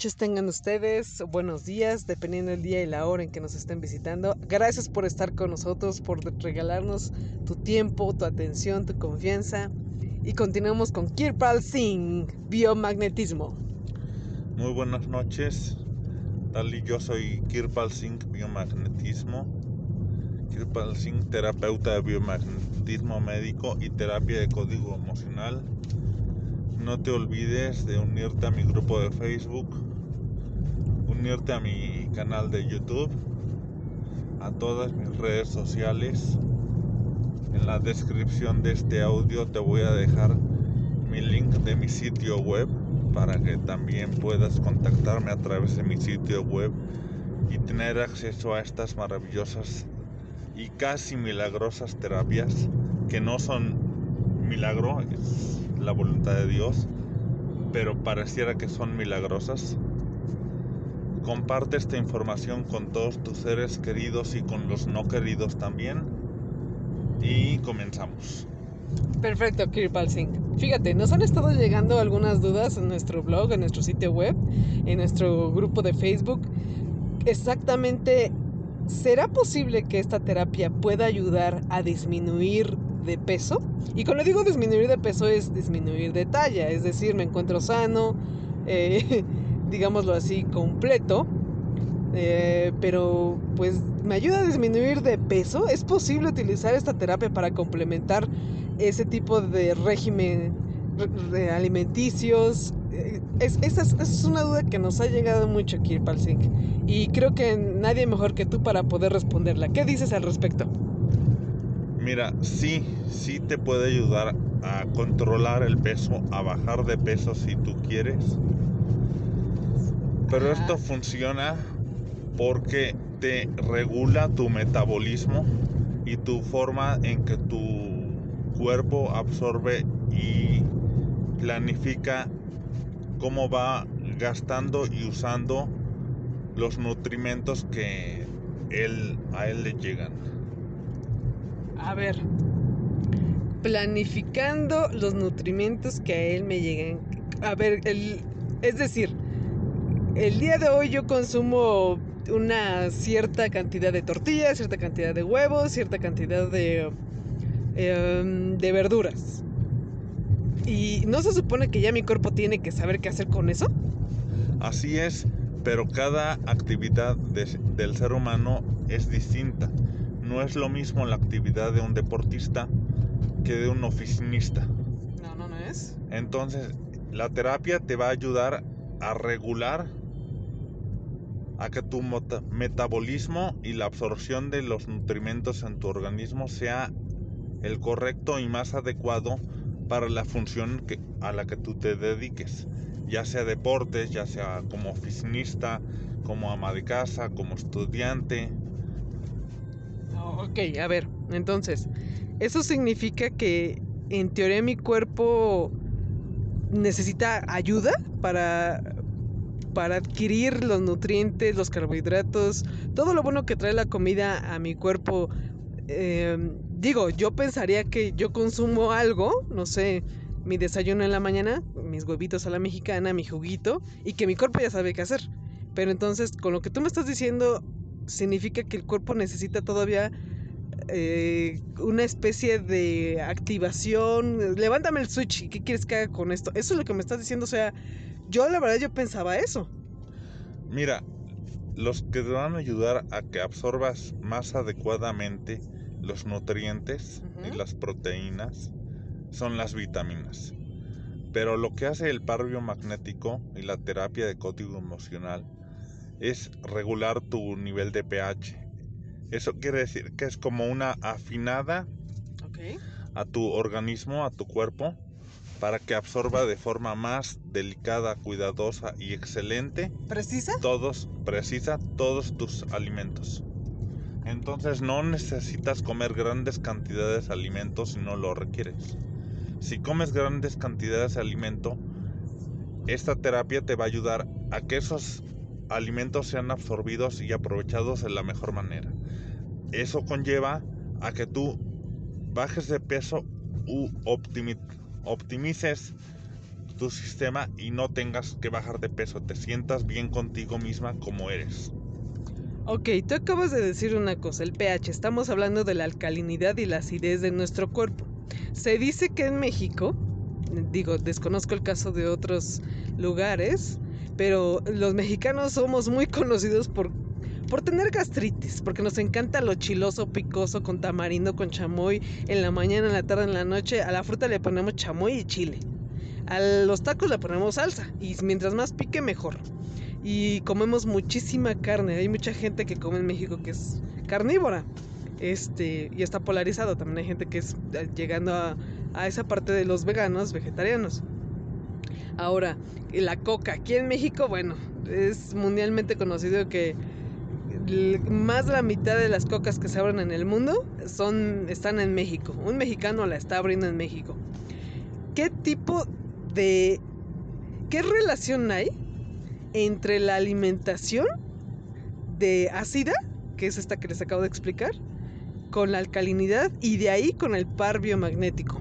Noches tengan ustedes, buenos días, dependiendo del día y la hora en que nos estén visitando. Gracias por estar con nosotros, por regalarnos tu tiempo, tu atención, tu confianza. Y continuamos con Kirpal Singh, biomagnetismo. Muy buenas noches, tal y yo soy Kirpal Singh, biomagnetismo. Kirpal Singh, terapeuta de biomagnetismo médico y terapia de código emocional no te olvides de unirte a mi grupo de Facebook, unirte a mi canal de YouTube, a todas mis redes sociales. En la descripción de este audio te voy a dejar mi link de mi sitio web para que también puedas contactarme a través de mi sitio web y tener acceso a estas maravillosas y casi milagrosas terapias que no son milagro, la voluntad de Dios, pero pareciera que son milagrosas. Comparte esta información con todos tus seres queridos y con los no queridos también. Y comenzamos. Perfecto, Kirpal Singh. Fíjate, nos han estado llegando algunas dudas en nuestro blog, en nuestro sitio web, en nuestro grupo de Facebook. Exactamente, ¿será posible que esta terapia pueda ayudar a disminuir de peso. Y cuando digo disminuir de peso es disminuir de talla, es decir, me encuentro sano, eh, digámoslo así, completo. Eh, pero pues me ayuda a disminuir de peso. ¿Es posible utilizar esta terapia para complementar ese tipo de régimen de alimenticios? Eh, es, esa, es, una duda que nos ha llegado mucho aquí, Palsink. Y creo que nadie mejor que tú para poder responderla. ¿Qué dices al respecto? Mira, sí, sí te puede ayudar a controlar el peso, a bajar de peso si tú quieres. Pero esto funciona porque te regula tu metabolismo y tu forma en que tu cuerpo absorbe y planifica cómo va gastando y usando los nutrimentos que él, a él le llegan a ver, planificando los nutrimentos que a él me llegan. A ver, el, es decir, el día de hoy yo consumo una cierta cantidad de tortillas, cierta cantidad de huevos, cierta cantidad de, em, de verduras. ¿Y no se supone que ya mi cuerpo tiene que saber qué hacer con eso? Así es, pero cada actividad del ser humano es distinta no es lo mismo la actividad de un deportista que de un oficinista. No, no, no es. Entonces, la terapia te va a ayudar a regular a que tu metabolismo y la absorción de los nutrimentos en tu organismo sea el correcto y más adecuado para la función que, a la que tú te dediques, ya sea deportes, ya sea como oficinista, como ama de casa, como estudiante, Ok, a ver, entonces, eso significa que en teoría mi cuerpo necesita ayuda para, para adquirir los nutrientes, los carbohidratos, todo lo bueno que trae la comida a mi cuerpo. Em, digo, yo pensaría que yo consumo algo, no sé, mi desayuno en la mañana, mis huevitos a la mexicana, mi juguito, y que mi cuerpo ya sabe qué hacer. Pero entonces, con lo que tú me estás diciendo, significa que el cuerpo necesita todavía eh, una especie de activación. Levántame el switch. ¿Qué quieres que haga con esto? Eso es lo que me estás diciendo. O sea, yo la verdad yo pensaba eso. Mira, los que te van a ayudar a que absorbas más adecuadamente los nutrientes y las proteínas son las vitaminas. Pero lo que hace el par biomagnético y la terapia de código emocional es regular tu nivel de pH. Eso quiere decir que es como una afinada a tu organismo, a tu cuerpo, para que absorba de forma más delicada, cuidadosa y excelente. ¿Precisa? Todos, precisa todos tus alimentos. Entonces no necesitas comer grandes cantidades de alimentos si no lo requieres. Si comes grandes cantidades de alimento, esta terapia te va a ayudar a que esos alimentos sean absorbidos y aprovechados de la mejor manera. Eso conlleva a que tú bajes de peso u optimices tu sistema y no tengas que bajar de peso, te sientas bien contigo misma como eres. Ok, tú acabas de decir una cosa, el pH, estamos hablando de la alcalinidad y la acidez de nuestro cuerpo. Se dice que en México, digo, desconozco el caso de otros lugares, pero los mexicanos somos muy conocidos por, por tener gastritis, porque nos encanta lo chiloso, picoso, con tamarindo, con chamoy, en la mañana, en la tarde, en la noche. A la fruta le ponemos chamoy y chile. A los tacos le ponemos salsa, y mientras más pique, mejor y comemos muchísima carne. Hay mucha gente que come en México que es carnívora. Este, y está polarizado. También hay gente que es eh, llegando a, a esa parte de los veganos, vegetarianos. Ahora, la coca. Aquí en México, bueno, es mundialmente conocido que más de la mitad de las cocas que se abren en el mundo son, están en México. Un mexicano la está abriendo en México. ¿Qué tipo de... ¿Qué relación hay entre la alimentación de ácida, que es esta que les acabo de explicar, con la alcalinidad y de ahí con el par biomagnético.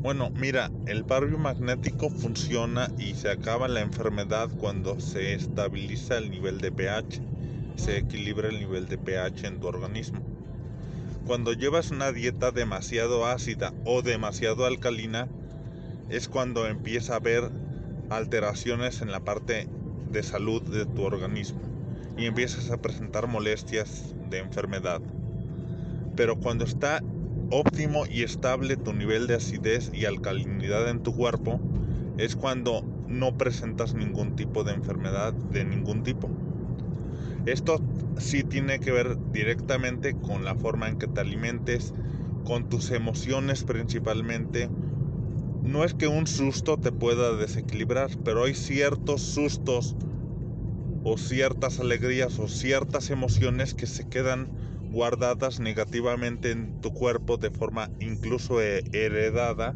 Bueno, mira, el par biomagnético funciona y se acaba la enfermedad cuando se estabiliza el nivel de pH, se equilibra el nivel de pH en tu organismo. Cuando llevas una dieta demasiado ácida o demasiado alcalina, es cuando empieza a haber alteraciones en la parte de salud de tu organismo y empiezas a presentar molestias de enfermedad. Pero cuando está óptimo y estable tu nivel de acidez y alcalinidad en tu cuerpo, es cuando no presentas ningún tipo de enfermedad de ningún tipo. Esto sí tiene que ver directamente con la forma en que te alimentes, con tus emociones principalmente, no es que un susto te pueda desequilibrar, pero hay ciertos sustos o ciertas alegrías o ciertas emociones que se quedan guardadas negativamente en tu cuerpo de forma incluso heredada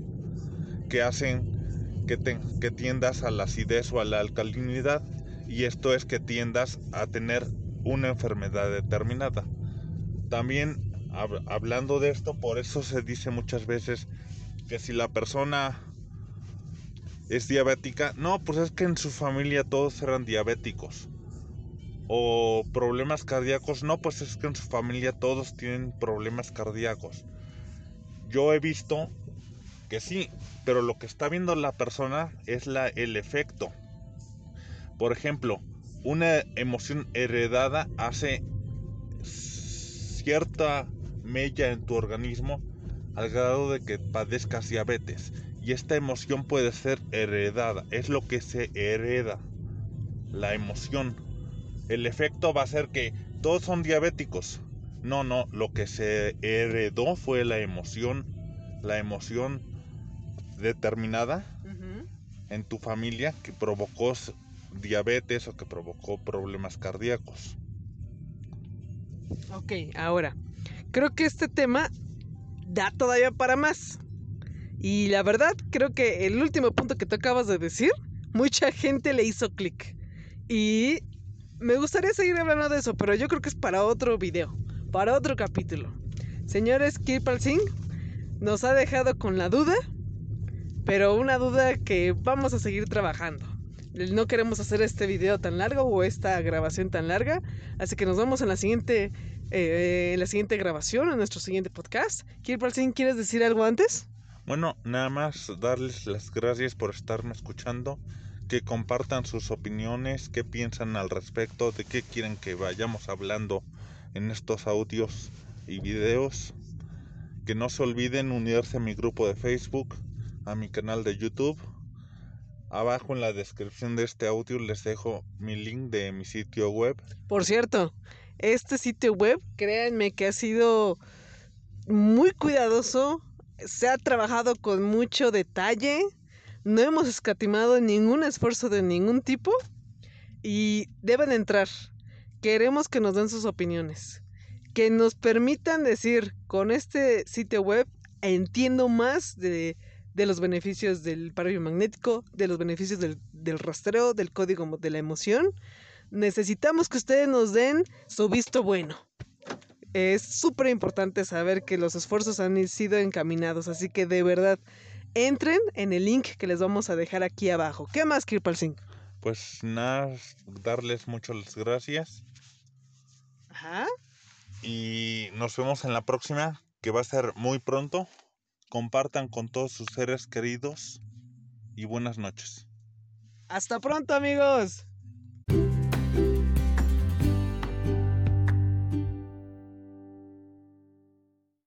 que hacen que, que tiendas a la acidez o a la alcalinidad. Y esto es que tiendas a tener una enfermedad determinada. También hablando de esto, por eso se dice muchas veces que si la persona es diabética, no, pues es que en su familia todos eran diabéticos. O problemas cardíacos, no, pues es que en su familia todos tienen problemas cardíacos. Yo he visto que sí, pero lo que está viendo la persona es la, el efecto. Por ejemplo, una emoción heredada hace cierta mella en tu organismo al grado de que padezcas diabetes. Y esta emoción puede ser heredada, es lo que se hereda, la emoción. El efecto va a ser que todos son diabéticos. No, no, lo que se heredó fue la emoción, la emoción determinada en tu familia que provocó diabetes o que provocó problemas cardíacos. Ok, ahora, creo que este tema da todavía para más. Y la verdad, creo que el último punto que tú acabas de decir, mucha gente le hizo clic. Y me gustaría seguir hablando de eso, pero yo creo que es para otro video, para otro capítulo. Señores, Kirpal Singh nos ha dejado con la duda, pero una duda que vamos a seguir trabajando. No queremos hacer este video tan largo o esta grabación tan larga, así que nos vemos en la siguiente eh, en la siguiente grabación, en nuestro siguiente podcast. Kirpalsin, ¿quieres decir algo antes? Bueno, nada más darles las gracias por estarme escuchando, que compartan sus opiniones, qué piensan al respecto, de qué quieren que vayamos hablando en estos audios y videos. Que no se olviden unirse a mi grupo de Facebook, a mi canal de YouTube. Abajo en la descripción de este audio les dejo mi link de mi sitio web. Por cierto, este sitio web, créanme que ha sido muy cuidadoso, se ha trabajado con mucho detalle, no hemos escatimado ningún esfuerzo de ningún tipo y deben entrar. Queremos que nos den sus opiniones, que nos permitan decir con este sitio web entiendo más de, de los beneficios del paro magnético, de los beneficios del, del rastreo, del código de la emoción. Necesitamos que ustedes nos den su visto bueno. Es súper importante saber que los esfuerzos han sido encaminados, así que de verdad, entren en el link que les vamos a dejar aquí abajo. ¿Qué más, Kirpal Singh? Pues nada, darles muchas gracias. Ajá. Y nos vemos en la próxima, que va a ser muy pronto compartan con todos sus seres queridos y buenas noches. Hasta pronto amigos.